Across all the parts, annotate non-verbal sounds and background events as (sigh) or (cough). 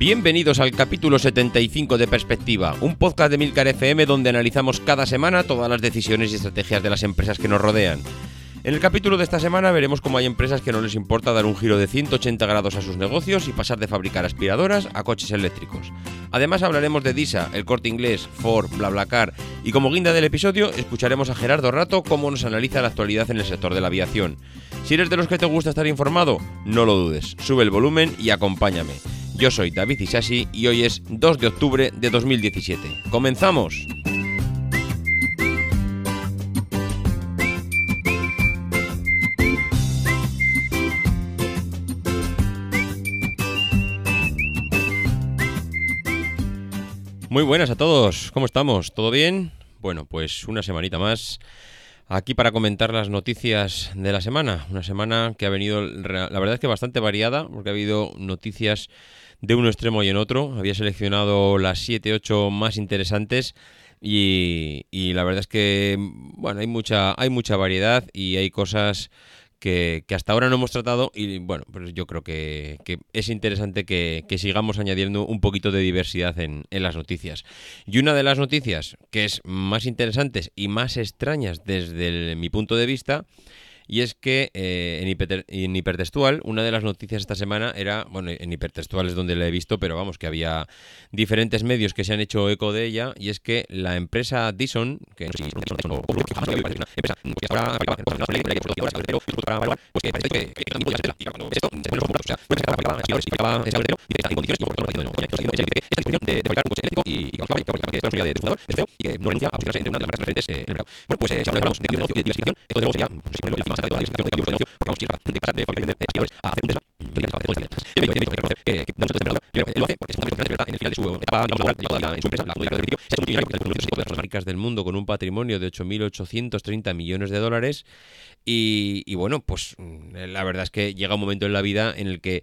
Bienvenidos al capítulo 75 de Perspectiva, un podcast de Milcar FM donde analizamos cada semana todas las decisiones y estrategias de las empresas que nos rodean. En el capítulo de esta semana veremos cómo hay empresas que no les importa dar un giro de 180 grados a sus negocios y pasar de fabricar aspiradoras a coches eléctricos. Además hablaremos de Disa, el corte inglés, Ford, BlaBlaCar y como guinda del episodio escucharemos a Gerardo Rato cómo nos analiza la actualidad en el sector de la aviación. Si eres de los que te gusta estar informado, no lo dudes, sube el volumen y acompáñame. Yo soy David Isashi y hoy es 2 de octubre de 2017. ¡Comenzamos! Muy buenas a todos, ¿cómo estamos? ¿Todo bien? Bueno, pues una semanita más aquí para comentar las noticias de la semana. Una semana que ha venido, la verdad es que bastante variada, porque ha habido noticias de un extremo y en otro. Había seleccionado las 7, 8 más interesantes. Y, y, la verdad es que bueno hay mucha hay mucha variedad y hay cosas que, hasta ahora no hemos tratado y bueno, pues yo creo que, es interesante que, sigamos añadiendo un poquito de diversidad en, en, las noticias. Y una de las noticias que es más interesantes y más extrañas desde mi punto de vista y es que eh, en, hipertextual, una de las noticias esta semana era, bueno, en hipertextual es donde la he visto, pero vamos, que había diferentes medios que se han hecho eco de ella, y es que la empresa Dyson, que no sé si pues pues pues si hablamos de negocio de diversificación, esto pues fábricas del mundo con un patrimonio de 8.830 millones de dólares y, y bueno, pues la verdad es que llega un momento en la vida en el que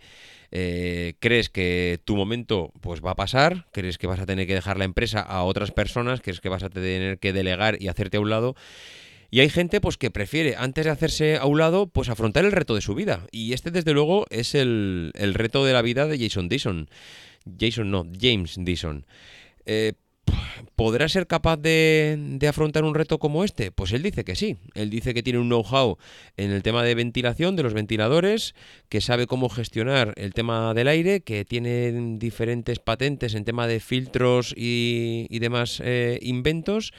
eh, crees que tu momento pues va a pasar, crees que vas a tener que dejar la empresa a otras personas, crees que vas a tener que delegar y hacerte a un lado. Y hay gente pues que prefiere, antes de hacerse a un lado, pues afrontar el reto de su vida. Y este, desde luego, es el, el reto de la vida de Jason Dixon. Jason no, James Dixon. Eh, ¿Podrá ser capaz de, afrontar un reto como este? Pues él dice que sí. Él dice que tiene un know-how en el tema de ventilación, de los ventiladores, que sabe cómo gestionar el tema del aire, que tiene diferentes patentes en tema de filtros y, demás eh, inventos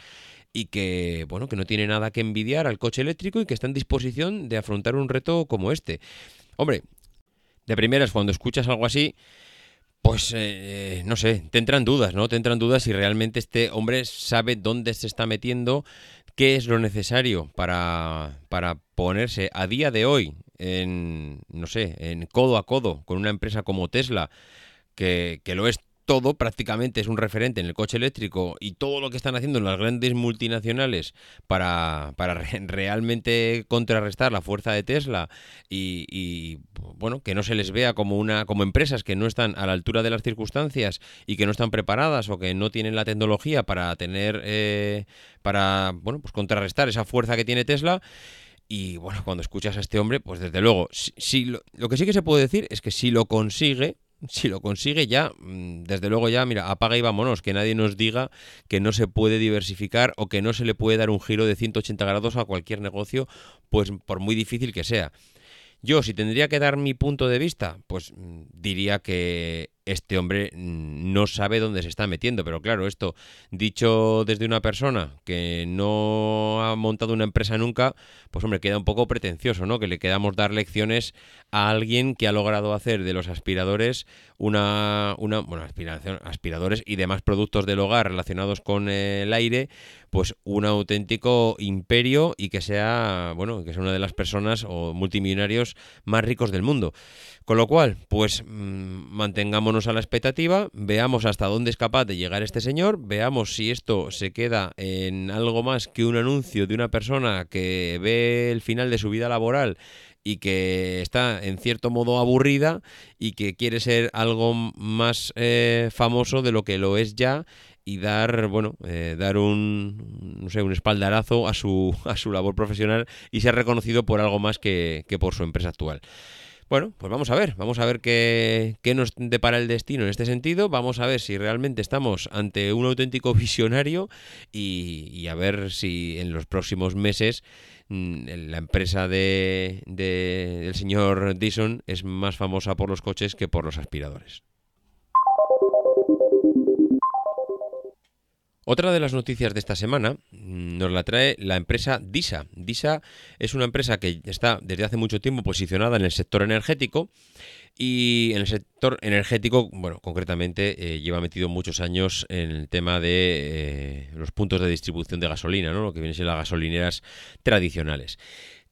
y que bueno que no tiene nada que envidiar al coche eléctrico y que está en disposición de afrontar un reto como este. Hombre, de primeras cuando escuchas algo así pues eh, no sé, te entran dudas, ¿no? Te entran dudas si realmente este hombre sabe dónde se está metiendo, qué es lo necesario para, para ponerse a día de hoy en, no sé, en codo a codo con una empresa como Tesla, que, que lo es todo prácticamente es un referente en el coche eléctrico y todo lo que están haciendo las grandes multinacionales para, para realmente contrarrestar la fuerza de Tesla y, bueno que no se les vea como una como empresas que no están a la altura de las circunstancias y que no están preparadas o que no tienen la tecnología para tener eh, para bueno pues contrarrestar esa fuerza que tiene Tesla. Y bueno, cuando escuchas a este hombre, pues desde luego, si, lo, lo, que sí que se puede decir es que si lo consigue, si lo consigue ya, mm, desde luego ya, mira, apaga y vámonos, que nadie nos diga que no se puede diversificar o que no se le puede dar un giro de 180 grados a cualquier negocio, pues por muy difícil que sea. Yo, si tendría que dar mi punto de vista, pues mm, diría que este hombre mm, no sabe dónde se está metiendo. Pero claro, esto dicho desde una persona que no ha montado una empresa nunca, pues hombre, queda un poco pretencioso, ¿no? Que le quedamos dar lecciones a alguien que ha logrado hacer de los aspiradores una, una bueno, aspiración, aspiradores y demás productos del hogar relacionados con el aire, pues un auténtico imperio y que sea, bueno, que sea una de las personas o multimillonarios más ricos del mundo. Con lo cual, pues mm, mantengámonos a la expectativa, veamos hasta dónde es capaz de llegar este señor, veamos si esto se queda en algo más que un anuncio de una persona que ve el final de su vida laboral y que está en cierto modo aburrida y que quiere ser algo más eh, famoso de lo que lo es ya y dar bueno eh, dar un no sé un espaldarazo a su (laughs) a su labor profesional y ser reconocido por algo más que, que por su empresa actual. Bueno, pues vamos a ver, vamos a ver qué, nos depara el destino en este sentido, vamos a ver si realmente estamos ante un auténtico (laughs) visionario y, a ver si en los próximos meses la empresa de, del señor Dyson es más famosa por los coches que por los aspiradores. Otra de las noticias de esta semana mm, nos la trae la empresa DISA. DISA es una empresa que está desde hace mucho tiempo posicionada en el sector energético y en el sector energético, bueno, concretamente eh, lleva metido muchos años en el tema de eh, los puntos de distribución de gasolina, ¿no? lo que vienen siendo las gasolineras tradicionales.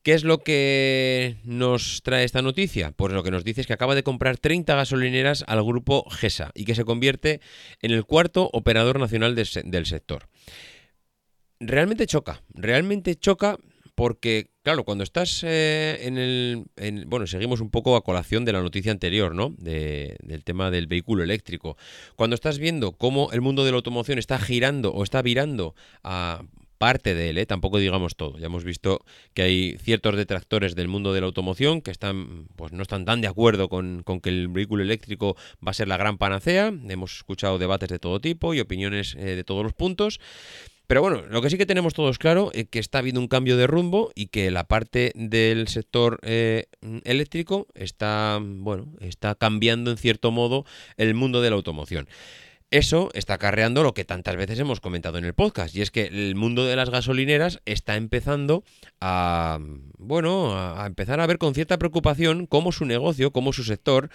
¿Qué es lo que nos trae esta noticia? Pues lo que nos dice es que acaba de comprar 30 gasolineras al grupo GESA y que se convierte en el cuarto operador nacional del sector. Realmente choca, realmente choca porque, claro, cuando estás eh, en el... bueno, seguimos un poco a colación de la noticia anterior, ¿no? del tema del vehículo eléctrico. Cuando estás viendo cómo el mundo de la automoción está girando o está virando a parte de él, ¿eh? tampoco digamos todo. Ya hemos visto que hay ciertos detractores del mundo de la automoción que están, pues no están tan de acuerdo con, que el vehículo eléctrico va a ser la gran panacea. Hemos escuchado debates de todo tipo y opiniones eh, de todos los puntos. Pero bueno, lo que sí que tenemos todos claro es que está habiendo un cambio de rumbo y que la parte del sector eh, eléctrico está, bueno, está cambiando en cierto modo el mundo de la automoción. Eso está acarreando lo que tantas veces hemos comentado en el podcast, y es que el mundo de las gasolineras está empezando a, bueno, a empezar a ver con cierta preocupación cómo su negocio, cómo su sector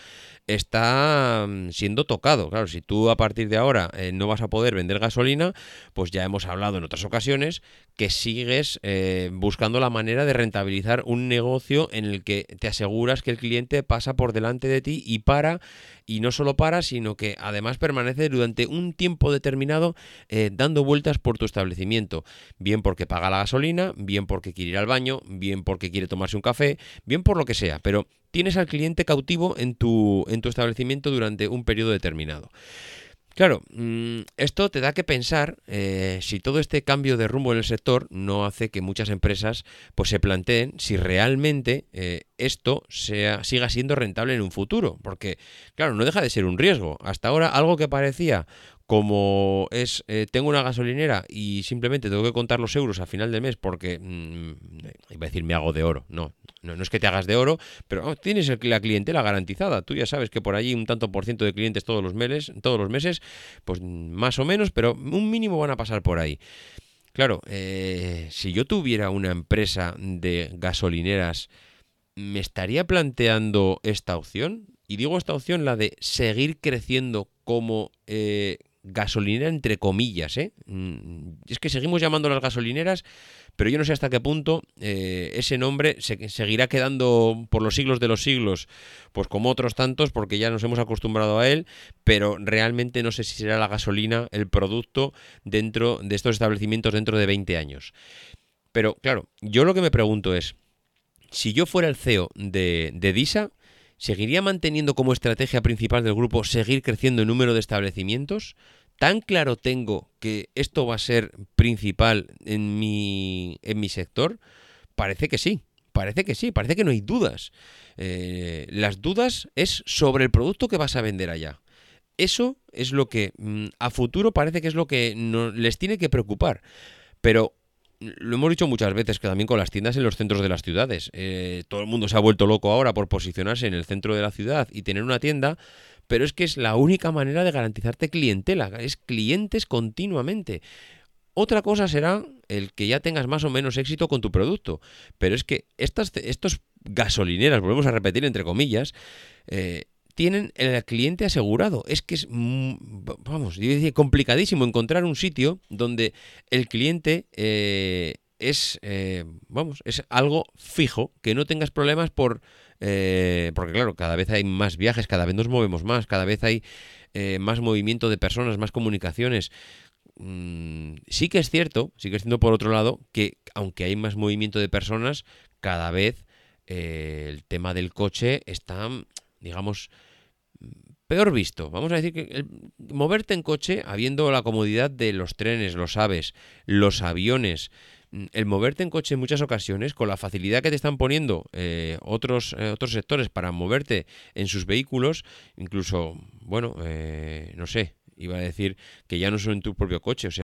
está mm, siendo tocado. Claro, si tú a partir de ahora eh, no vas a poder vender gasolina, pues ya hemos hablado en otras ocasiones que sigues eh, buscando la manera de rentabilizar un negocio en el que te aseguras que el cliente pasa por delante de ti y para, y no solo para, sino que además permanece durante un tiempo determinado eh, dando vueltas por tu establecimiento, bien porque paga la gasolina, bien porque quiere ir al baño, bien porque quiere tomarse un café, bien por lo que sea, pero tienes al cliente cautivo en tu, en tu establecimiento durante un periodo determinado. Claro, mm, esto te da que pensar eh, si todo este cambio de rumbo en el sector no hace que muchas empresas pues se planteen si realmente eh, esto sea, siga siendo rentable en un futuro, porque claro, no deja de ser un riesgo. Hasta ahora algo que parecía como es, eh, tengo una gasolinera y simplemente tengo que contar los euros a final de mes porque, mm, iba a decir, me hago de oro. No, no, es que te hagas de oro, pero tienes la clientela garantizada. Tú ya sabes que por allí un tanto por ciento de clientes todos los meses, todos los meses, pues más o menos, pero un mínimo van a pasar por ahí. Claro, eh, si yo tuviera una empresa de gasolineras, ¿me estaría planteando esta opción? Y digo esta opción, la de seguir creciendo como eh, gasolinera entre comillas, ¿eh? Mm, es que seguimos llamando las gasolineras, pero yo no sé hasta qué punto eh, ese nombre se, seguirá quedando por los siglos de los siglos, pues como otros tantos, porque ya nos hemos acostumbrado a él, pero realmente no sé si será la gasolina el producto dentro de estos establecimientos dentro de 20 años. Pero claro, yo lo que me pregunto es, si yo fuera el CEO de, de DISA, ¿Seguiría manteniendo como estrategia principal del grupo seguir creciendo el número de establecimientos? ¿Tan claro tengo que esto va a ser principal en mi, en mi sector? Parece que sí. parece que sí, parece que no hay dudas. Eh, las dudas es sobre el producto que vas a vender allá. Eso es lo que mm, a futuro parece que es lo que les tiene que preocupar. Pero lo hemos dicho muchas veces que también con las tiendas en los centros de las ciudades. Eh, todo el mundo se ha vuelto loco ahora por posicionarse en el centro de la ciudad y tener una tienda, pero es que es la única manera de garantizarte clientela, es clientes continuamente. Otra cosa será el que ya tengas más o menos éxito con tu producto, pero es que estas estos gasolineras, volvemos a repetir entre comillas, eh, tienen el cliente asegurado. Es que es, mm, vamos, yo decía, complicadísimo encontrar un sitio donde el cliente eh, es, eh, vamos, es algo fijo, que no tengas problemas por... Eh, porque claro, cada vez hay más viajes, cada vez nos movemos más, cada vez hay más movimiento de personas, más comunicaciones. Mm, sí que es cierto, sí que es cierto por otro lado, que aunque hay más movimiento de personas, cada vez el tema del coche está digamos, peor visto. Vamos a decir que moverte en coche, habiendo la comodidad de los trenes, los aves, los aviones, mm, el moverte en coche en muchas ocasiones, con la facilidad que te están poniendo eh, otros, eh, otros sectores para moverte en sus vehículos, incluso, bueno, eh, no sé, iba a decir que ya no son tu propio coche, o sea,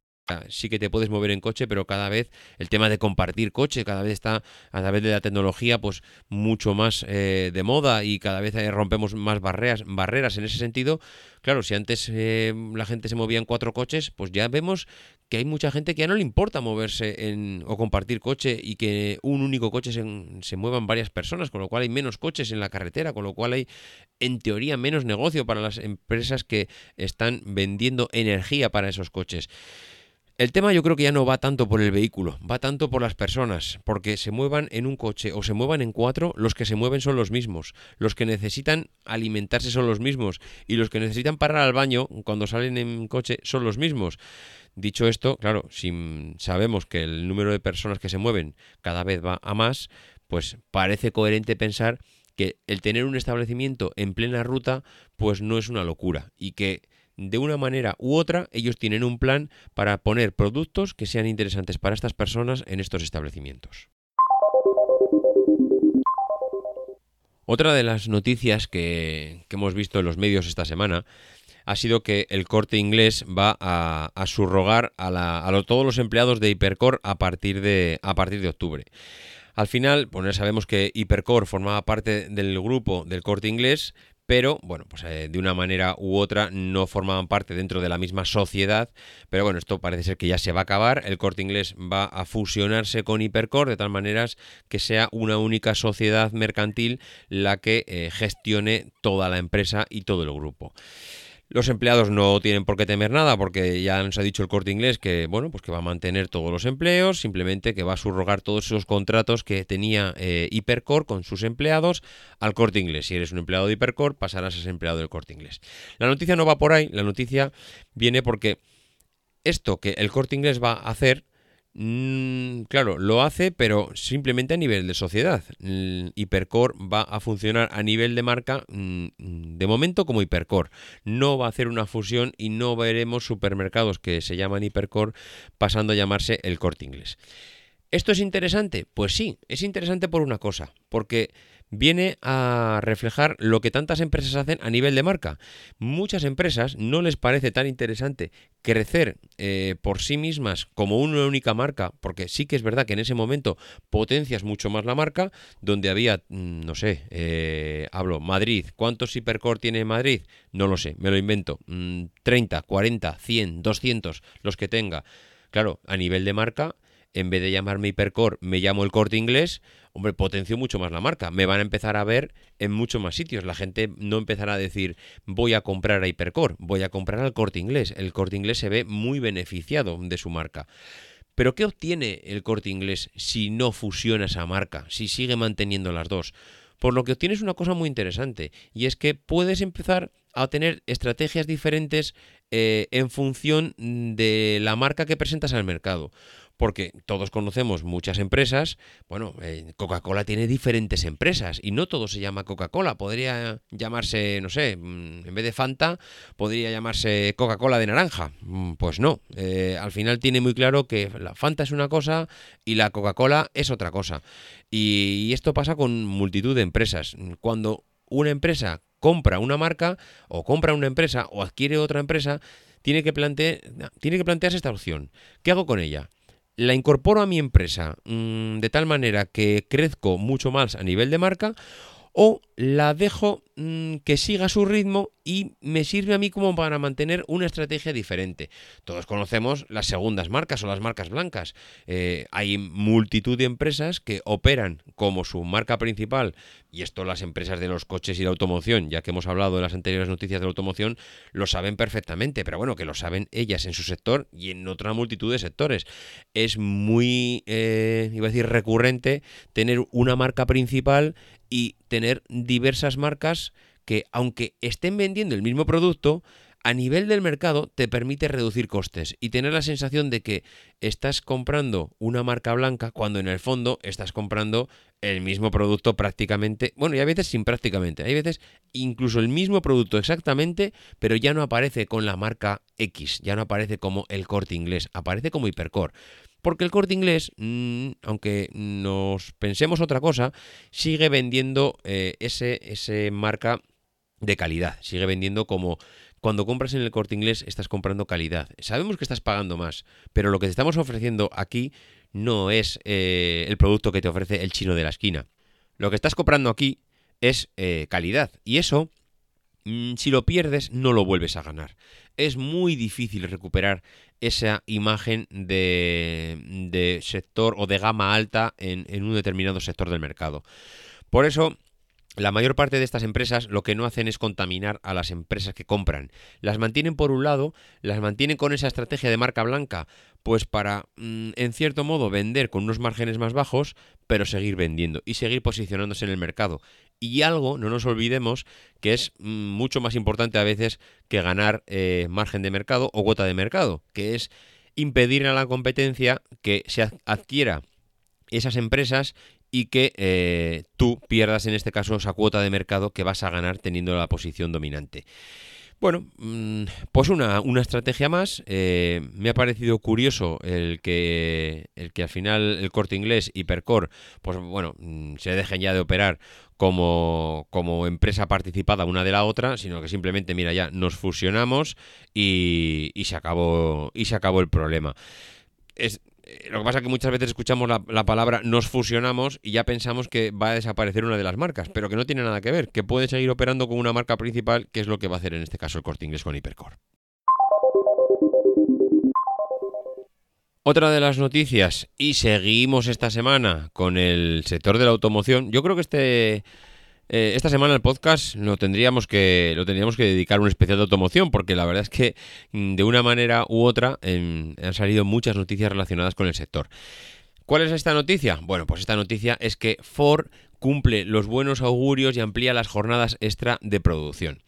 Sí que te puedes mover en coche, pero cada vez el tema de compartir coche cada vez está a través de la tecnología pues mucho más eh, de moda y cada vez eh, rompemos más barreras, barreras en ese sentido. Claro, si antes eh, la gente se movía en cuatro coches, pues ya vemos que hay mucha gente que ya no le importa moverse en, o compartir coche y que un único coche se, se muevan varias personas, con lo cual hay menos coches en la carretera, con lo cual hay en teoría menos negocio para las empresas que están vendiendo energía para esos coches. El tema yo creo que ya no va tanto por el vehículo, va tanto por las personas, porque se muevan en un coche o se muevan en cuatro, los que se mueven son los mismos, los que necesitan alimentarse son los mismos y los que necesitan parar al baño cuando salen en coche son los mismos. Dicho esto, claro, si sabemos que el número de personas que se mueven cada vez va a más, pues parece coherente pensar que el tener un establecimiento en plena ruta pues no es una locura y que de una manera u otra, ellos tienen un plan para poner productos que sean interesantes para estas personas en estos establecimientos. Otra de las noticias que, hemos visto en los medios esta semana ha sido que el corte inglés va a, a subrogar a, todos los empleados de Hipercore a partir de, a octubre. Al final, bueno, sabemos que Hipercore formaba parte del grupo del corte inglés, pero bueno, pues eh, de una manera u otra no formaban parte dentro de la misma sociedad, pero bueno, esto parece ser que ya se va a acabar, el corte inglés va a fusionarse con Hipercore de tal manera que sea una única sociedad mercantil la que eh, gestione toda la empresa y todo el grupo. Los empleados no tienen por qué temer nada porque ya nos ha dicho el corte inglés que bueno pues que va a mantener todos los empleos, simplemente que va a subrogar todos esos contratos que tenía eh, Hipercore con sus empleados al corte inglés. Si eres un empleado de Hipercore, pasarás a ser empleado del corte inglés. La noticia no va por ahí, la noticia viene porque esto que el corte inglés va a hacer Mm, claro, lo hace, pero simplemente a nivel de sociedad. Hipercore va a funcionar a nivel de marca mm, de momento como Hipercore. No va a hacer una fusión y no veremos supermercados que se llaman Hipercore pasando a llamarse el corte inglés. ¿Esto es interesante? Pues sí, es interesante por una cosa, porque viene a reflejar lo que tantas empresas hacen a nivel de marca. Muchas empresas no les parece tan interesante crecer eh, por sí mismas como una única marca, porque sí que es verdad que en ese momento potencias mucho más la marca, donde había, mm, no sé, eh, hablo, Madrid, ¿cuántos hipercore tiene Madrid? No lo sé, me lo invento, 30, 40, 100, 200, los que tenga. Claro, a nivel de marca en vez de llamarme Hipercore, me llamo el corte inglés, hombre, potencio mucho más la marca. Me van a empezar a ver en muchos más sitios. La gente no empezará a decir voy a comprar a Hipercore, voy a comprar al corte inglés. El corte inglés se ve muy beneficiado de su marca. Pero ¿qué obtiene el corte inglés si no fusiona esa marca, si sigue manteniendo las dos? Por lo que obtienes una cosa muy interesante, y es que puedes empezar a tener estrategias diferentes eh, en función de la marca que presentas al mercado porque todos conocemos muchas empresas. Bueno, eh, Coca-Cola tiene diferentes empresas y no todo se llama Coca-Cola. Podría llamarse, no sé, mm, en vez de Fanta, podría llamarse Coca-Cola de naranja. Mm, pues no, eh, al final tiene muy claro que la Fanta es una cosa y la Coca-Cola es otra cosa. Y esto pasa con multitud de empresas. Cuando una empresa compra una marca o compra una empresa o adquiere otra empresa, tiene que, tiene que plantearse esta opción. ¿Qué hago con ella? La incorporo a mi empresa mm, de tal manera que crezco mucho más a nivel de marca o la dejo mm, que siga su ritmo y me sirve a mí como para mantener una estrategia diferente. Todos conocemos las segundas marcas o las marcas blancas. Eh, hay multitud de empresas que operan como su marca principal, y esto las empresas de los coches y la automoción, ya que hemos hablado de las anteriores noticias de la automoción, lo saben perfectamente, pero bueno, que lo saben ellas en su sector y en otra multitud de sectores. Es muy, eh, iba a decir, recurrente tener una marca principal y tener diversas marcas que, aunque estén vendiendo el mismo producto, a nivel del mercado te permite reducir costes y tener la sensación de que estás comprando una marca blanca cuando en el fondo estás comprando el mismo producto prácticamente, bueno, y a veces sin prácticamente, hay veces incluso el mismo producto exactamente, pero ya no aparece con la marca X, ya no aparece como el corte inglés, aparece como hipercore. Porque el corte inglés, mm, aunque nos pensemos otra cosa, sigue vendiendo eh, ese, ese marca de calidad. Sigue vendiendo como cuando compras en el corte inglés estás comprando calidad. Sabemos que estás pagando más, pero lo que te estamos ofreciendo aquí no es eh, el producto que te ofrece el chino de la esquina. Lo que estás comprando aquí es eh, calidad. Y eso, mm, si lo pierdes, no lo vuelves a ganar. Es muy difícil recuperar esa imagen de, sector o de gama alta en, en un determinado sector del mercado. Por eso, la mayor parte de estas empresas lo que no hacen es contaminar a las empresas que compran. Las mantienen por un lado, las mantienen con esa estrategia de marca blanca, pues para, mm, en cierto modo, vender con unos márgenes más bajos, pero seguir vendiendo y seguir posicionándose en el mercado. Y algo, no nos olvidemos, que es mm, mucho más importante a veces que ganar eh, margen de mercado o cuota de mercado, que es impedir a la competencia que se adquiera esas empresas y que eh, tú pierdas en este caso esa cuota de mercado que vas a ganar teniendo la posición dominante. Bueno, mm, pues una, estrategia más. Eh, me ha parecido curioso el que, el que al final el corte inglés Hipercore, pues bueno, mm, se dejen ya de operar como, como empresa participada una de la otra, sino que simplemente, mira, ya nos fusionamos y, y se acabó y se acabó el problema. Es, lo que pasa es que muchas veces escuchamos la, palabra nos fusionamos y ya pensamos que va a desaparecer una de las marcas, pero que no tiene nada que ver, que puede seguir operando con una marca principal, que es lo que va a hacer en este caso el corte inglés con Hipercore. Otra de las noticias, y seguimos esta semana con el sector de la automoción, yo creo que este eh, esta semana el podcast lo tendríamos que lo tendríamos que dedicar un especial de automoción porque la verdad es que mm, de una manera u otra han salido muchas noticias relacionadas con el sector. ¿Cuál es esta noticia? Bueno, pues esta noticia es que Ford cumple los buenos augurios y amplía las jornadas extra de producción.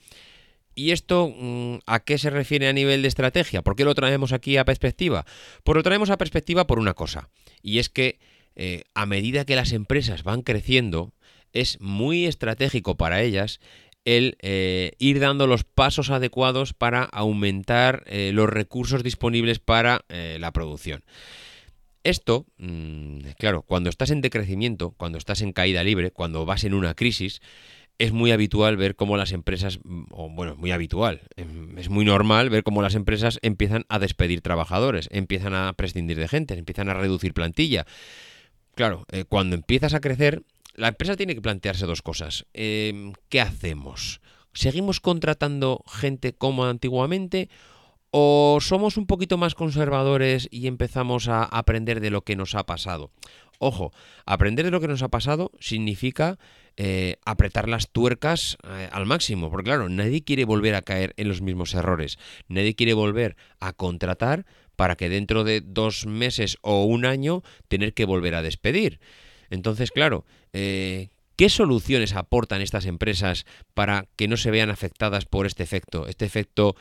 ¿Y esto mm, a qué se refiere a nivel de estrategia? ¿Por qué lo traemos aquí a perspectiva? Pues lo traemos a perspectiva por una cosa, y es que eh, a medida que las empresas van creciendo, es muy estratégico para ellas el eh, ir dando los pasos adecuados para aumentar eh, los recursos disponibles para eh, la producción. Esto, mm, claro, cuando estás en decrecimiento, cuando estás en caída libre, cuando vas en una crisis, es muy habitual ver cómo las empresas, mm, o bueno, muy habitual, em, es muy normal ver cómo las empresas empiezan a despedir trabajadores, empiezan a prescindir de gente, empiezan a reducir plantilla. Claro, cuando empiezas a crecer, la empresa tiene que plantearse dos cosas. Em, ¿Qué hacemos? ¿Seguimos contratando gente como antiguamente? ¿O somos un poquito más conservadores y empezamos a aprender de lo que nos ha pasado? Ojo, aprender de lo que nos ha pasado significa eh, apretar las tuercas eh, al máximo, porque claro, nadie quiere volver a caer en los mismos errores, nadie quiere volver a contratar para que dentro de dos meses o un año tener que volver a despedir. Entonces, claro, eh, ¿qué soluciones aportan estas empresas para que no se vean afectadas por este efecto? Este efecto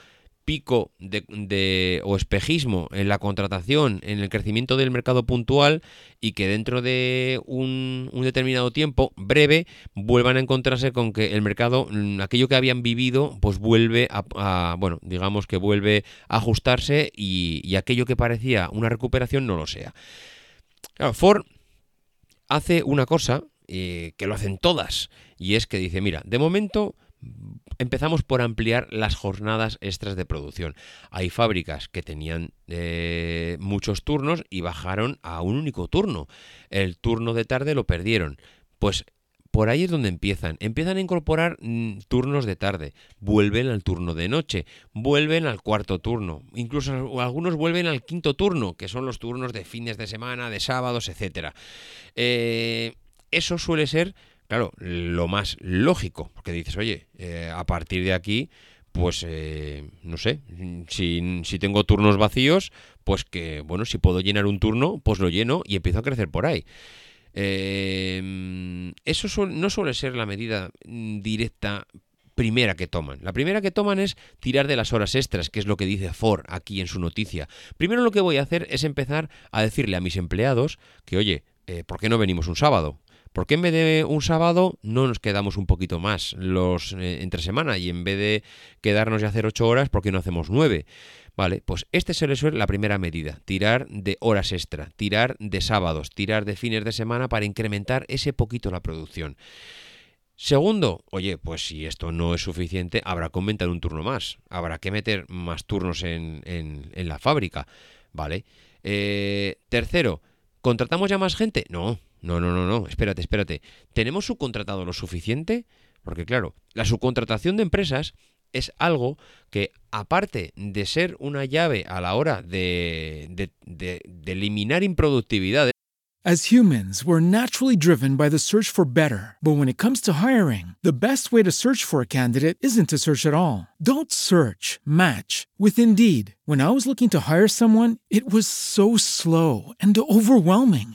pico de, o espejismo en la contratación, en el crecimiento del mercado puntual y que dentro de un, determinado tiempo breve vuelvan a encontrarse con que el mercado, mm, aquello que habían vivido, pues vuelve a, bueno, digamos que vuelve a ajustarse y, aquello que parecía una recuperación no lo sea. Ford hace una cosa eh, que lo hacen todas y es que dice, mira, de momento empezamos por ampliar las jornadas extras de producción. Hay fábricas que tenían eh, muchos turnos y bajaron a un único turno. El turno de tarde lo perdieron. Pues por ahí es donde empiezan. Empiezan a incorporar mm, turnos de tarde, vuelven al turno de noche, vuelven al cuarto turno, incluso algunos vuelven al quinto turno, que son los turnos de fines de semana, de sábados, etc. Eh, eso suele ser claro, lo más lógico, porque dices, oye, eh, a partir de aquí, pues eh, no sé, si, si, tengo turnos vacíos, pues que, bueno, si puedo llenar un turno, pues lo lleno y empiezo a crecer por ahí. Eh, eso no suele ser la medida directa primera que toman. La primera que toman es tirar de las horas extras, que es lo que dice Ford aquí en su noticia. Primero lo que voy a hacer es empezar a decirle a mis empleados que, oye, ¿por qué no venimos un sábado? ¿Por qué en vez de un sábado no nos quedamos un poquito más los eh, entre semana y en vez de quedarnos y hacer ocho horas, ¿por qué no hacemos nueve? Vale, pues este suele la primera medida, tirar de horas extra, tirar de sábados, tirar de fines de semana para incrementar ese poquito la producción. Segundo, oye, pues si esto no es suficiente, habrá que aumentar un turno más, habrá que meter más turnos en, en, la fábrica, ¿vale? Eh, tercero, ¿contratamos ya más gente? No, no, no, no, no, espérate, espérate. ¿Tenemos subcontratado lo suficiente? Porque claro, la subcontratación de empresas es algo que, aparte de ser una llave a la hora de, de, de, de eliminar improductividad, As humans, we're naturally driven by the search for better. But when it comes to hiring, the best way to search for a candidate isn't to search at all. Don't search, match with Indeed. When I was looking to hire someone, it was so slow and overwhelming.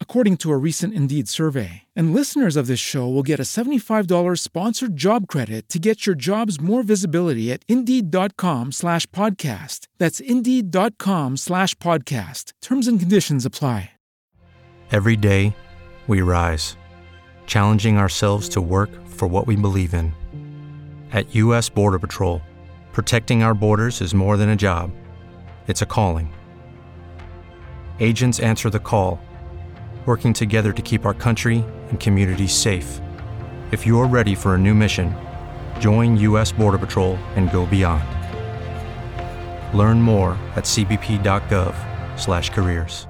according to a recent Indeed survey. And listeners of this show will get a $75 sponsored job credit to get your jobs more visibility at Indeed.com slash podcast. That's Indeed.com slash podcast. Terms and conditions apply. Every day, we rise, challenging ourselves to work for what we believe in. At U.S. Border Patrol, protecting our borders is more than a job. It's a calling. Agents answer the call working together to keep our country and communities safe. If you're ready for a new mission, join U.S. Border Patrol and go beyond. Learn more at cbp.gov/careers.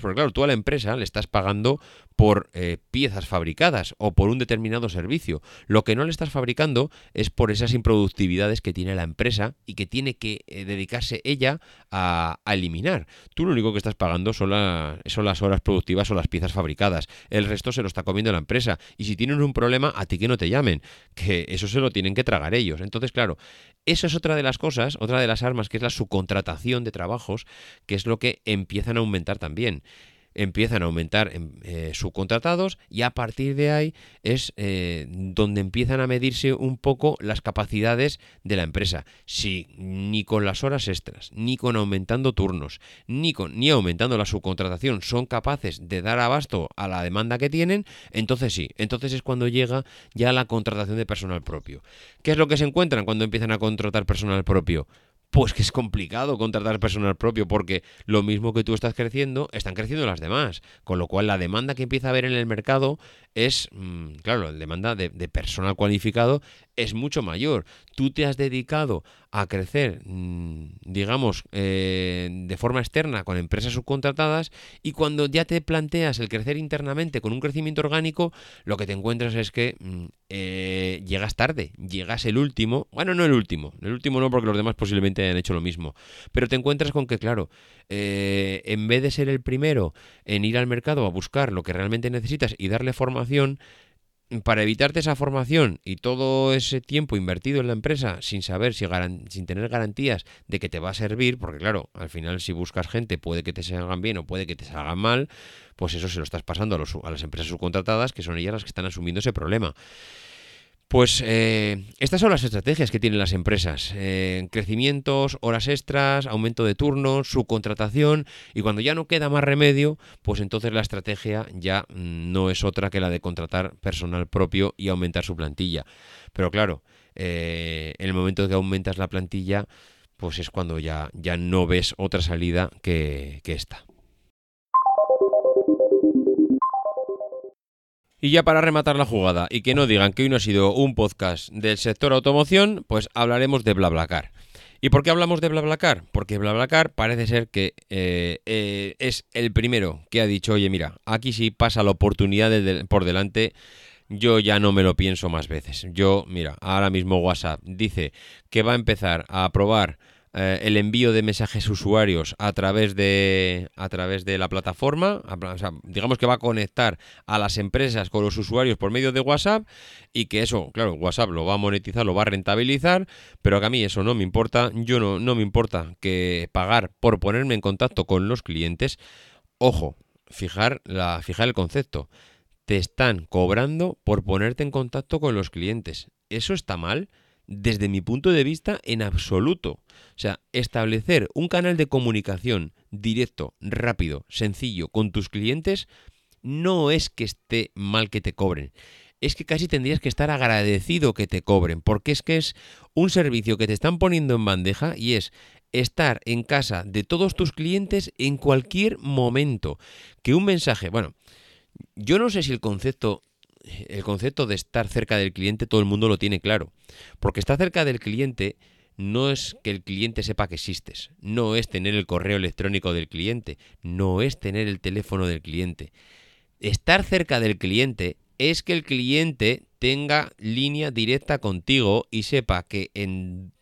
Porque claro, tú a la empresa le estás pagando por eh, piezas fabricadas o por un determinado servicio. Lo que no le estás fabricando es por esas improductividades que tiene la empresa y que tiene que eh, dedicarse ella a, eliminar. Tú lo único que estás pagando son, son las horas productivas o las piezas fabricadas. El resto se lo está comiendo la empresa. Y si tienen un problema, a ti que no te llamen, que eso se lo tienen que tragar ellos. Entonces, claro, eso es otra de las cosas, otra de las armas, que es la subcontratación de trabajos, que es lo que empiezan a aumentar también empiezan a aumentar eh, subcontratados y a partir de ahí es eh, donde empiezan a medirse un poco las capacidades de la empresa. Si ni con las horas extras, ni con aumentando turnos, ni, con, ni aumentando la subcontratación son capaces de dar abasto a la demanda que tienen, entonces sí, entonces es cuando llega ya la contratación de personal propio. ¿Qué es lo que se encuentran cuando empiezan a contratar personal propio? Pues que es complicado contratar personal propio porque lo mismo que tú estás creciendo, están creciendo las demás. Con lo cual la demanda que empieza a haber en el mercado es, mm, claro, la demanda de, personal cualificado es mucho mayor. Tú te has dedicado a crecer, mm, digamos, eh, de forma externa con empresas subcontratadas y cuando ya te planteas el crecer internamente con un crecimiento orgánico, lo que te encuentras es que mm, eh, llegas tarde, llegas el último, bueno, no el último, el último no porque los demás posiblemente hayan hecho lo mismo, pero te encuentras con que, claro, eh, en vez de ser el primero en ir al mercado a buscar lo que realmente necesitas y darle para evitarte esa formación y todo ese tiempo invertido en la empresa sin saber si sin tener garantías de que te va a servir, porque claro, al final si buscas gente puede que te salgan bien o puede que te salgan mal, pues eso se lo estás pasando a, los, a las empresas subcontratadas que son ellas las que están asumiendo ese problema. Pues eh, estas son las estrategias que tienen las empresas. Eh, crecimientos, horas extras, aumento de turnos, subcontratación y cuando ya no queda más remedio, pues entonces la estrategia ya no es otra que la de contratar personal propio y aumentar su plantilla. Pero claro, eh, en el momento que aumentas la plantilla, pues es cuando ya, ya no ves otra salida que esta. Y ya para rematar la jugada y que no digan que hoy no ha sido un podcast del sector automoción, pues hablaremos de BlaBlaCar. ¿Y por qué hablamos de BlaBlaCar? Porque BlaBlaCar parece ser que eh, eh, es el primero que ha dicho, oye, mira, aquí sí pasa la oportunidad por delante, yo ya no me lo pienso más veces. Yo, mira, ahora mismo WhatsApp dice que va a empezar a probar eh, el envío de mensajes usuarios a través de, a través de la plataforma, digamos que va a conectar a las empresas con los usuarios por medio de WhatsApp y que eso, claro, WhatsApp lo va a monetizar, lo va a rentabilizar, pero que a mí eso no me importa, yo no, no me importa que pagar por ponerme en contacto con los clientes. Ojo, fijar, la, fijar el concepto. Te están cobrando por ponerte en contacto con los clientes. ¿Eso está mal? Desde mi punto de vista, en absoluto. O sea, establecer un canal de comunicación directo, rápido, sencillo con tus clientes no es que esté mal que te cobren. Es que casi tendrías que estar agradecido que te cobren, porque es que es un servicio que te están poniendo en bandeja y es estar en casa de todos tus clientes en cualquier momento. Que un mensaje, bueno, yo no sé si el concepto el concepto de estar cerca del cliente todo el mundo lo tiene claro. Porque estar cerca del cliente no es que el cliente sepa que existes, no es tener el correo electrónico del cliente, no es tener el teléfono del cliente. Estar cerca del cliente es que el cliente tenga línea directa contigo y sepa que en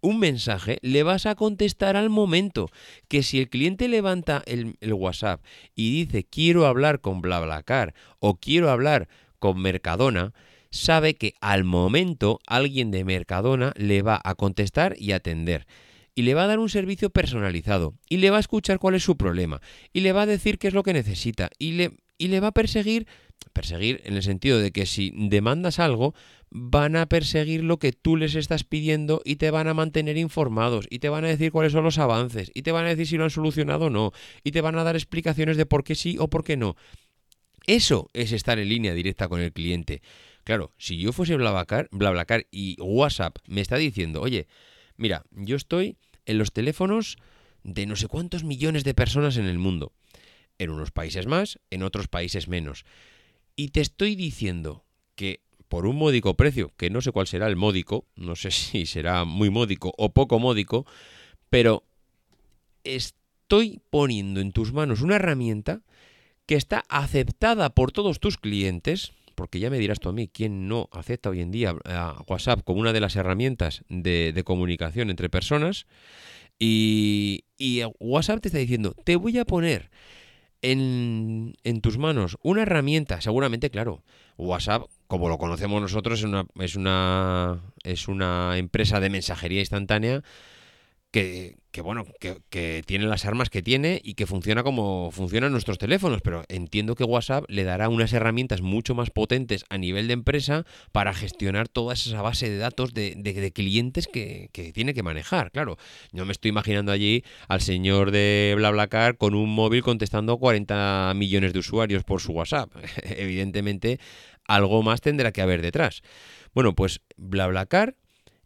un mensaje le vas a contestar al momento. Que si el cliente levanta el, WhatsApp y dice quiero hablar con BlaBlaCar o quiero hablar con Mercadona, sabe que al momento alguien de Mercadona le va a contestar y atender. Y le va a dar un servicio personalizado. Y le va a escuchar cuál es su problema. Y le va a decir qué es lo que necesita. Y le, y le va a perseguir. Perseguir en el sentido de que si demandas algo, van a perseguir lo que tú les estás pidiendo y te van a mantener informados y te van a decir cuáles son los avances y te van a decir si lo han solucionado o no y te van a dar explicaciones de por qué sí o por qué no. Eso es estar en línea directa con el cliente. Claro, si yo fuese BlaBlaCar, y WhatsApp me está diciendo, oye, mira, yo estoy en los teléfonos de no sé cuántos millones de personas en el mundo. En unos países más, en otros países menos. Y te estoy diciendo que por un módico precio, que no sé cuál será el módico, no sé (laughs) si será muy módico o poco módico, pero estoy poniendo en tus manos una herramienta que está aceptada por todos tus clientes, porque ya me dirás tú a mí quién no acepta hoy en día a WhatsApp como una de las herramientas de, comunicación entre personas. Y, WhatsApp te está diciendo, te voy a poner en, tus manos una herramienta, seguramente, claro, WhatsApp, como lo conocemos nosotros, es una, es una empresa de mensajería instantánea que, bueno, que, tiene las armas que tiene y que funciona como funcionan nuestros teléfonos, pero entiendo que WhatsApp le dará unas herramientas mucho más potentes a nivel de empresa para gestionar toda esa base de datos de, clientes que, tiene que manejar. Claro, no me estoy imaginando allí al señor de BlaBlaCar con un móvil contestando 40 millones de usuarios por su WhatsApp. (laughs) Evidentemente, algo más tendrá que haber detrás. Bueno, pues BlaBlaCar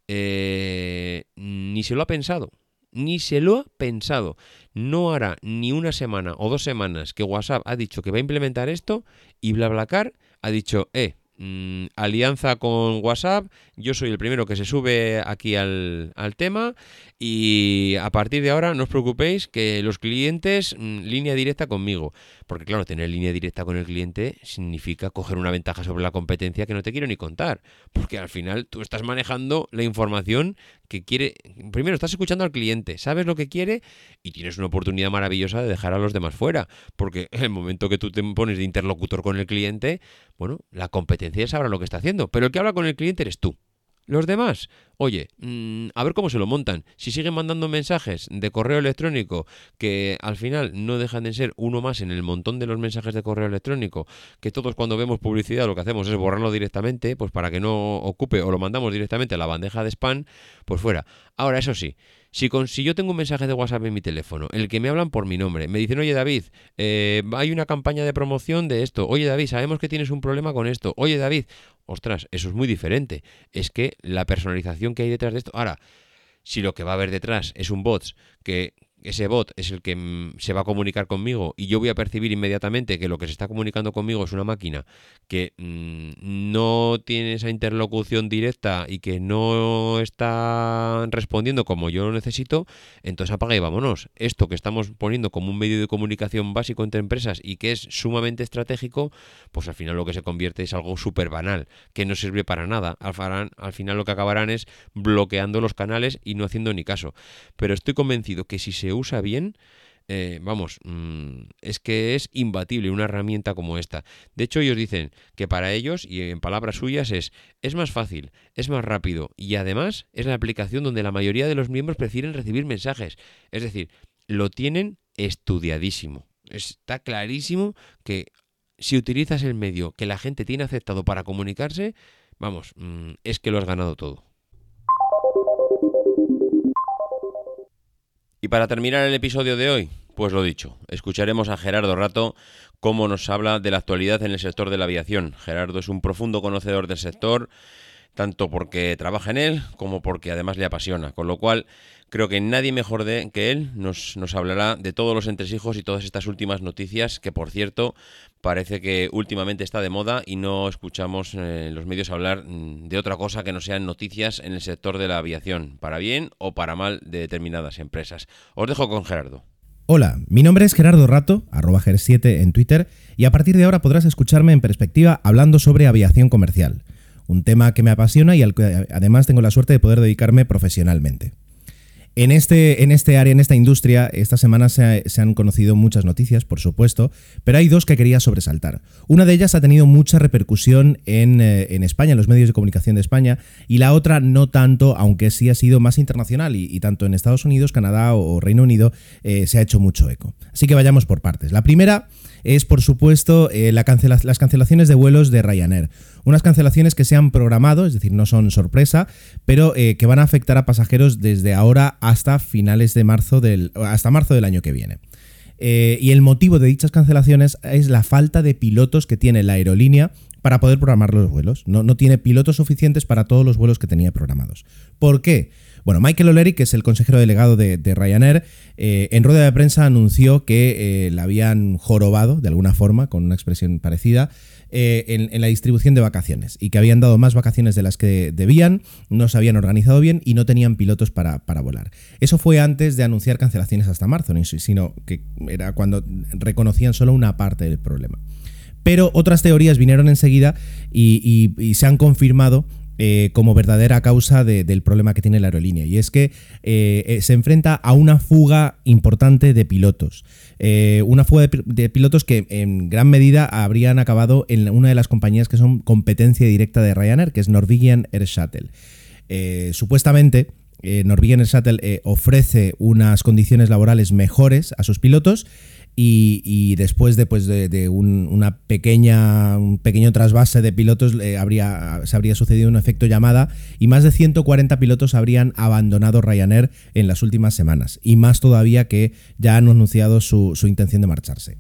eh, ni se lo ha pensado. Ni se lo ha pensado. No hará ni una semana o dos semanas que WhatsApp ha dicho que va a implementar esto y BlaBlaCar ha dicho, eh, mm, alianza con WhatsApp, yo soy el primero que se sube aquí al, al, tema y a partir de ahora no os preocupéis que los clientes mm, línea directa conmigo. Porque claro, tener línea directa con el cliente significa coger una ventaja sobre la competencia que no te quiero ni contar. Porque al final tú estás manejando la información que quiere... Primero, estás escuchando al cliente, sabes lo que quiere y tienes una oportunidad maravillosa de dejar a los demás fuera. Porque en el momento que tú te pones de interlocutor con el cliente, bueno, la competencia sabrá lo que está haciendo. Pero el que habla con el cliente eres tú. Los demás, oye, mm, a ver cómo se lo montan. Si siguen mandando mensajes de correo electrónico que al final no dejan de ser uno más en el montón de los mensajes de correo electrónico, que todos cuando vemos publicidad lo que hacemos es borrarlo directamente, pues para que no ocupe o lo mandamos directamente a la bandeja de spam, pues fuera. Ahora, eso sí, si, con, si yo tengo un mensaje de WhatsApp en mi teléfono, el que me hablan por mi nombre, me dicen, oye David, eh, hay una campaña de promoción de esto, oye David, sabemos que tienes un problema con esto, oye David, ostras, eso es muy diferente. Es que la personalización que hay detrás de esto, ahora, si lo que va a haber detrás es un bot que ese bot es el que mm, se va a comunicar conmigo y yo voy a percibir inmediatamente que lo que se está comunicando conmigo es una máquina que mm, no tiene esa interlocución directa y que no está respondiendo como yo lo necesito, entonces apaga y vámonos. Esto que estamos poniendo como un medio de comunicación básico entre empresas y que es sumamente estratégico, pues al final lo que se convierte es algo súper banal, que no sirve para nada. Al, al final lo que acabarán es bloqueando los canales y no haciendo ni caso. Pero estoy convencido que si se usa bien, eh, vamos, mm, es que es imbatible una herramienta como esta. De hecho, ellos dicen que para ellos, y en palabras suyas, es, es más fácil, es más rápido y además es la aplicación donde la mayoría de los miembros prefieren recibir mensajes. Es decir, lo tienen estudiadísimo. Está clarísimo que si utilizas el medio que la gente tiene aceptado para comunicarse, vamos, mm, es que lo has ganado todo. Y para terminar el episodio de hoy, pues lo dicho, escucharemos a Gerardo Rato cómo nos habla de la actualidad en el sector de la aviación. Gerardo es un profundo conocedor del sector, tanto porque trabaja en él como porque además le apasiona, con lo cual creo que nadie mejor de, que él nos, nos hablará de todos los entresijos y todas estas últimas noticias que, por cierto, parece que últimamente está de moda y no escuchamos en los medios hablar mm, de otra cosa que no sean noticias en el sector de la aviación, para bien o para mal de determinadas empresas. Os dejo con Gerardo. Hola, mi nombre es Gerardo Rato, arroba ger7 en Twitter, y a partir de ahora podrás escucharme en perspectiva hablando sobre aviación comercial, un tema que me apasiona y al que además tengo la suerte de poder dedicarme profesionalmente. En este, en este área, en esta industria, esta semana se, han conocido muchas noticias, por supuesto, pero hay dos que quería sobresaltar. Una de ellas ha tenido mucha repercusión en, eh, España, en los medios de comunicación de España, y la otra no tanto, aunque sí ha sido más internacional, y, tanto en Estados Unidos, Canadá o, Reino Unido eh, se ha hecho mucho eco. Así que vayamos por partes. La primera es, por supuesto, eh, las cancelaciones de vuelos de Ryanair. Unas cancelaciones que se han programado, es decir, no son sorpresa, pero eh, que van a afectar a pasajeros desde ahora hasta finales de marzo del, hasta marzo del año que viene. Eh, y el motivo de dichas cancelaciones es la falta de pilotos que tiene la aerolínea para poder programar los vuelos. No, no tiene pilotos suficientes para todos los vuelos que tenía programados. ¿Por qué? Bueno, Michael O'Leary, que es el consejero delegado de, Ryanair, eh, en rueda de prensa anunció que la habían jorobado, de alguna forma, con una expresión parecida, en, la distribución de vacaciones y que habían dado más vacaciones de las que debían, no se habían organizado bien y no tenían pilotos para, para volar. Eso fue antes de anunciar cancelaciones hasta marzo, sino que era cuando reconocían solo una parte del problema. Pero otras teorías vinieron enseguida y, se han confirmado eh, como verdadera causa del problema que tiene la aerolínea. Y es que eh, eh, se enfrenta a una fuga importante de pilotos. una fuga de, pilotos que en gran medida habrían acabado en una de las compañías que son competencia directa de Ryanair, que es Norwegian Air Shuttle. supuestamente, Norwegian Air Shuttle ofrece unas condiciones laborales mejores a sus pilotos y, después de, pues, de, un, una pequeña, un pequeño trasvase de pilotos habría, se habría sucedido un efecto llamada y más de 140 pilotos habrían abandonado Ryanair en las últimas semanas y más todavía que ya han anunciado su, su intención de marcharse.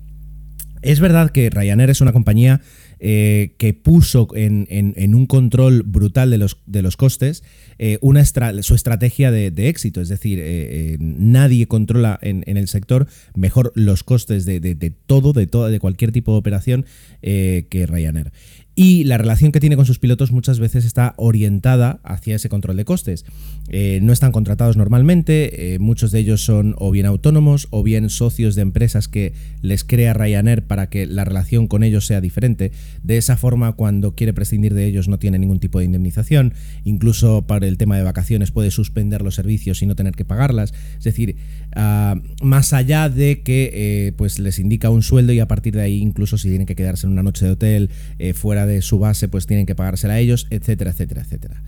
Es verdad que Ryanair es una compañía eh, que puso en, un control brutal de los, costes eh, una su estrategia de, éxito. Es decir, eh, nadie controla en, el sector mejor los costes de, todo, de, todo, de cualquier tipo de operación que Ryanair y la relación que tiene con sus pilotos muchas veces está orientada hacia ese control de costes. Eh, no están contratados normalmente, eh, muchos de ellos son o bien autónomos o bien socios de empresas que les crea Ryanair para que la relación con ellos sea diferente. De esa forma, cuando quiere prescindir de ellos no tiene ningún tipo de indemnización, incluso para el tema de vacaciones puede suspender los servicios y no tener que pagarlas. Es decir, ah, más allá de que eh, pues les indica un sueldo y a partir de ahí incluso si tienen que quedarse en una noche de hotel fuera de su base, pues tienen que pagársela a ellos, etcétera, etcétera, etcétera.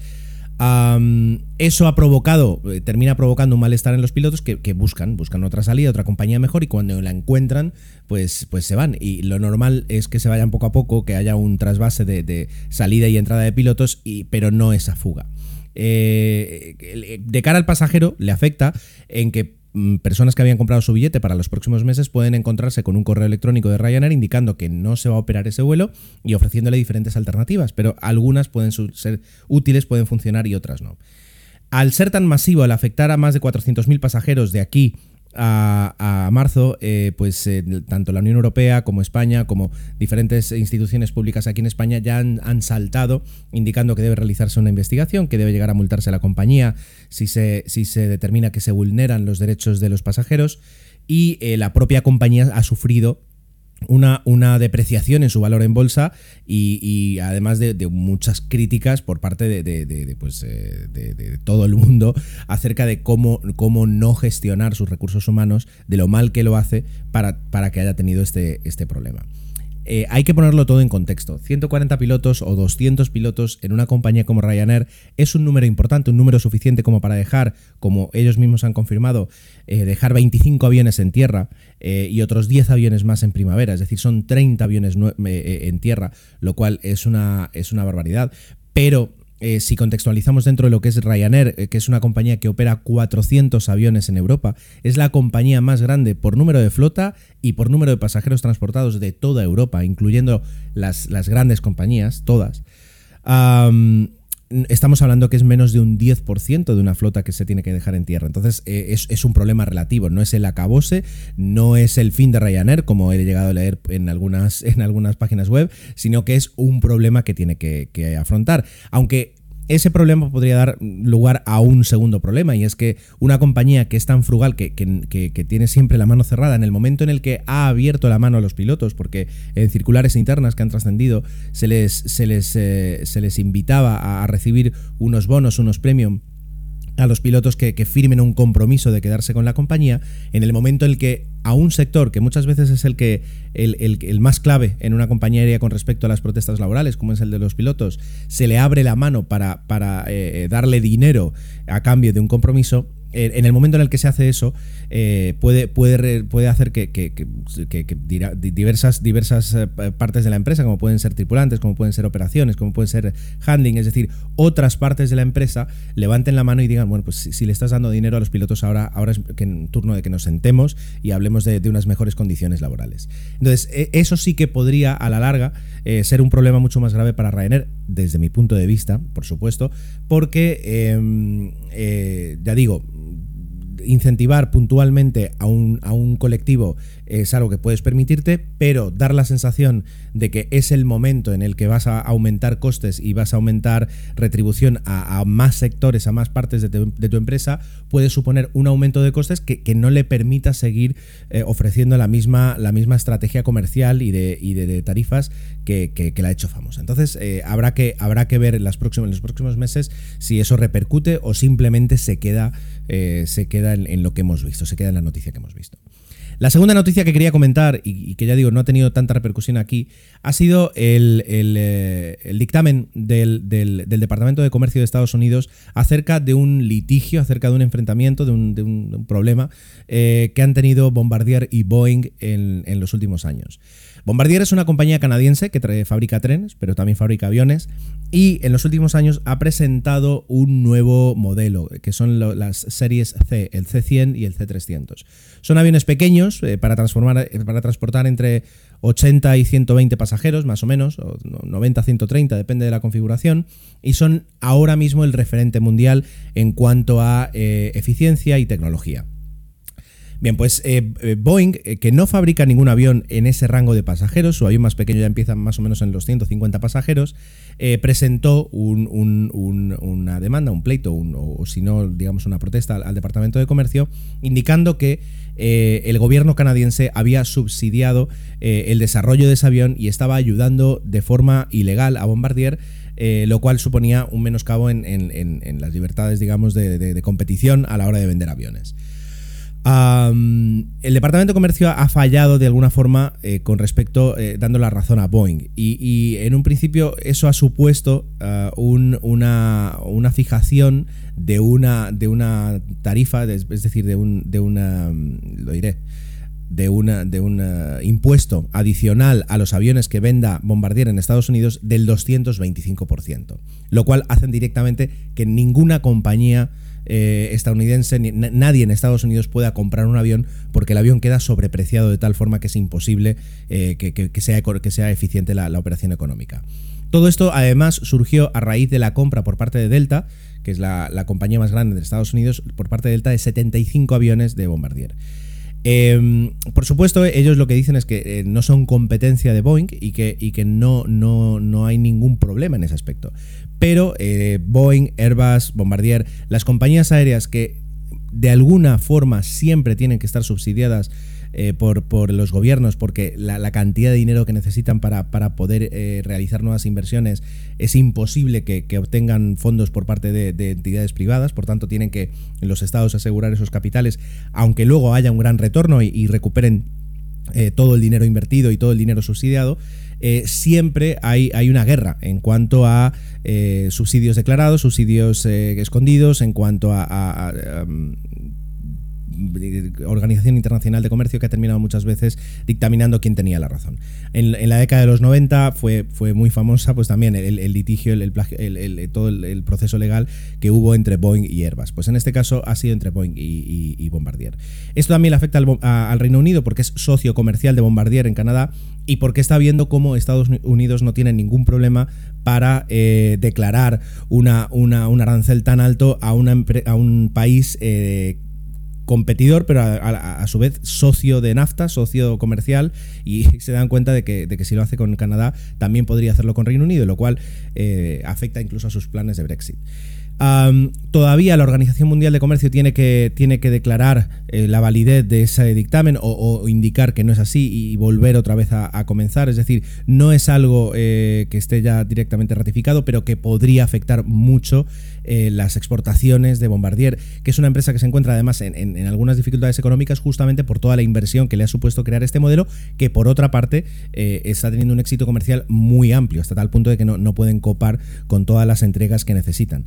eso ha provocado, eh, termina provocando un malestar en los pilotos que, buscan, buscan otra salida, otra compañía mejor y cuando la encuentran, pues, pues se van. Y lo normal es que se vayan poco a poco, que haya un trasvase de, salida y entrada de pilotos, pero no esa fuga. Eh, de cara al pasajero le afecta en que personas que habían comprado su billete para los próximos meses pueden encontrarse con un correo electrónico de Ryanair indicando que no se va a operar ese vuelo y ofreciéndole diferentes alternativas, pero algunas pueden ser útiles, pueden funcionar y otras no. Al ser tan masivo, al afectar a más de 400.000 pasajeros de aquí a, marzo, eh, pues eh, tanto la Unión Europea como España, como diferentes instituciones públicas aquí en España ya han, saltado indicando que debe realizarse una investigación, que debe llegar a multarse a la compañía si se, si se determina que se vulneran los derechos de los pasajeros. Y eh, la propia compañía ha sufrido una, una, depreciación en su valor en bolsa y, además de, muchas críticas por parte de, pues, eh, de, todo el mundo acerca de cómo, cómo, no gestionar sus recursos humanos, de lo mal que lo hace para, para que haya tenido este, este problema. Eh, hay que ponerlo todo en contexto. 140 pilotos o 200 pilotos en una compañía como Ryanair es un número importante, un número suficiente como para dejar, como ellos mismos han confirmado, eh, dejar 25 aviones en tierra eh, y otros 10 aviones más en primavera. Es decir, son 30 aviones en tierra, lo cual es una, es una barbaridad. Pero eh, si contextualizamos dentro de lo que es Ryanair, eh, que es una compañía que opera 400 aviones en Europa, es la compañía más grande por número de flota y por número de pasajeros transportados de toda Europa, incluyendo las, las grandes compañías, todas. Estamos hablando que es menos de un 10% de una flota que se tiene que dejar en tierra. Entonces eh, es, un problema relativo, no es el acabose, no es el fin de Ryanair, como he llegado a leer en algunas, (laughs) en algunas páginas web, sino que es un problema que tiene que afrontar. Aunque ese problema podría dar lugar a un segundo problema, y es que una compañía que es tan frugal, que, tiene siempre la mano cerrada, en el momento en el que ha abierto la mano a los pilotos, porque en circulares internas que han trascendido se les, se les, eh, se les invitaba a recibir unos bonos, unos premium a los pilotos que, firmen un compromiso de quedarse con la compañía en el momento en el que a un sector que muchas veces es el que el, más clave en una compañía aérea con respecto a las protestas laborales, como es el de los pilotos, se le abre la mano para, para eh, eh, darle dinero a cambio de un compromiso, en el momento en el que se hace eso, eh, puede, puede, puede hacer que, diversas, diversas eh, partes de la empresa, como pueden ser tripulantes, como pueden ser operaciones, como pueden ser handling, es decir, otras partes de la empresa, levanten la mano y digan, bueno, pues si, le estás dando dinero a los pilotos, ahora, ahora es turno de que nos sentemos y hablemos de, unas mejores condiciones laborales. Entonces, e, eso sí que podría, a la larga, eh, ser un problema mucho más grave para Ryanair desde mi punto de vista, por supuesto, porque, em, ya digo, incentivar puntualmente a un, a un colectivo es algo que puedes permitirte, pero dar la sensación de que es el momento en el que vas a aumentar costes y vas a aumentar retribución a, más sectores, a más partes de tu, empresa, puede suponer un aumento de costes que, no le permita seguir eh, ofreciendo la misma, la misma estrategia comercial y de, de, tarifas que, la ha hecho famosa. Entonces, eh, habrá, que, habrá que ver en, las próximas, en los próximos meses si eso repercute o simplemente se queda, eh, se queda en lo que hemos visto, se queda en la noticia que hemos visto. La segunda noticia que quería comentar, y, que ya digo, no ha tenido tanta repercusión aquí, ha sido el, eh, dictamen del, Departamento de Comercio de Estados Unidos acerca de un litigio, acerca de un enfrentamiento, de un, problema eh, que han tenido Bombardier y Boeing en los últimos años. Bombardier es una compañía canadiense que fabrica trenes, pero también fabrica aviones, y en los últimos años ha presentado un nuevo modelo, que son las series C, el C100 y el C300. Son aviones pequeños eh, para, transformar, eh, para transportar entre 80 y 120 pasajeros, más o menos, o 90 130, depende de la configuración, y son ahora mismo el referente mundial en cuanto a eh, eficiencia y tecnología. Bien, pues eh, eh, Boeing, eh, que no fabrica ningún avión en ese rango de pasajeros, su avión más pequeño ya empieza más o menos en los 150 pasajeros, presentó una demanda, un pleito, o si no, digamos una protesta al, Departamento de Comercio, indicando que el gobierno canadiense había subsidiado el desarrollo de ese avión y estaba ayudando de forma ilegal a Bombardier. lo cual suponía un menoscabo en, en, las libertades, digamos, de competición a la hora de vender aviones el Departamento de Comercio ha fallado de alguna forma eh, con respecto, eh, dando la razón a Boeing. Y, en un principio eso ha supuesto uh, una, fijación de una, de una tarifa, es decir, de, un, de una, lo diré, de, una, de un impuesto adicional a los aviones que venda Bombardier en Estados Unidos del 225%, lo cual hacen directamente que ninguna compañía eh, estadounidense, nadie en Estados Unidos pueda comprar un avión porque el avión queda sobrepreciado de tal forma que es imposible eh, que, sea, que sea eficiente la, operación económica. Todo esto además surgió a raíz de la compra por parte de Delta, que es la, compañía más grande de Estados Unidos, por parte de Delta de 75 aviones de Bombardier. Em, por supuesto, ellos lo que dicen es que eh, no son competencia de Boeing y que, no, hay ningún problema en ese aspecto. Pero eh, Boeing, Airbus, Bombardier, las compañías aéreas que de alguna forma siempre tienen que estar subsidiadas eh, por, por, los gobiernos, porque la, cantidad de dinero que necesitan para, poder eh, realizar nuevas inversiones es imposible que, obtengan fondos por parte de, entidades privadas, por tanto tienen que los estados asegurar esos capitales, aunque luego haya un gran retorno y recuperen todo el dinero invertido y todo el dinero subsidiado. Eh, siempre hay, una guerra en cuanto a eh, subsidios declarados, subsidios eh, escondidos, en cuanto a, Organización Internacional de Comercio que ha terminado muchas veces dictaminando quién tenía la razón. En, la década de los 90 fue, muy famosa pues también el, litigio, el, todo el, proceso legal que hubo entre Boeing y Airbus. Pues en este caso ha sido entre Boeing y, Bombardier. Esto también le afecta al, Reino Unido porque es socio comercial de Bombardier en Canadá y porque está viendo cómo Estados Unidos no tiene ningún problema para eh, declarar una, un arancel tan alto a un país eh, competidor, pero a, su vez socio de NAFTA, socio comercial, y (laughs) se dan cuenta de que, de que, si lo hace con Canadá, también podría hacerlo con Reino Unido, lo cual eh, afecta incluso a sus planes de Brexit todavía la Organización Mundial de Comercio tiene que, tiene que declarar eh, la validez de ese dictamen o, indicar que no es así y volver otra vez a, comenzar. Es decir, no es algo eh, que esté ya directamente ratificado, pero que podría afectar mucho eh, las exportaciones de Bombardier, que es una empresa que se encuentra además en, algunas dificultades económicas justamente por toda la inversión que le ha supuesto crear este modelo, que por otra parte está teniendo un éxito comercial muy amplio, hasta tal punto de que no, no pueden copar con todas las entregas que necesitan.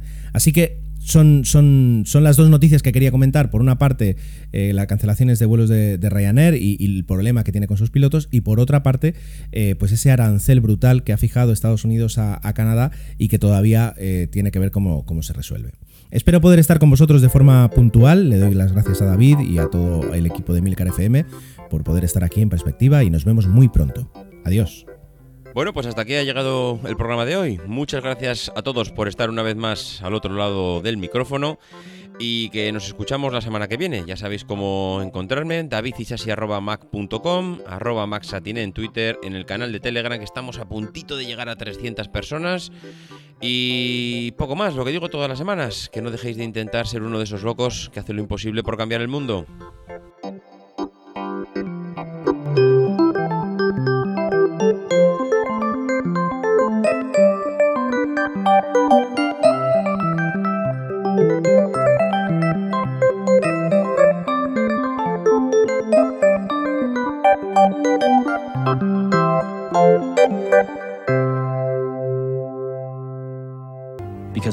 Que son, son, son, las dos noticias que quería comentar. Por una parte, eh, las cancelaciones de vuelos de, Ryanair y, el problema que tiene con sus pilotos. Y por otra parte, eh, pues ese arancel brutal que ha fijado Estados Unidos a, Canadá y que todavía eh, tiene que ver cómo, cómo se resuelve. Espero poder estar con vosotros de forma puntual. Le doy las gracias a David y a todo el equipo de Milcar FM por poder estar aquí en perspectiva y nos vemos muy pronto. Adiós. Bueno, pues hasta aquí ha llegado el programa de hoy. Muchas gracias a todos por estar una vez más al otro lado del micrófono y que nos escuchamos la semana que viene. Ya sabéis cómo encontrarme, davidisasi.mac.com, arroba maxatine en Twitter, en el canal de Telegram que estamos a puntito de llegar a 300 personas y poco más, lo que digo todas las semanas, que no dejéis de intentar ser uno de esos locos que hace lo imposible por cambiar el mundo.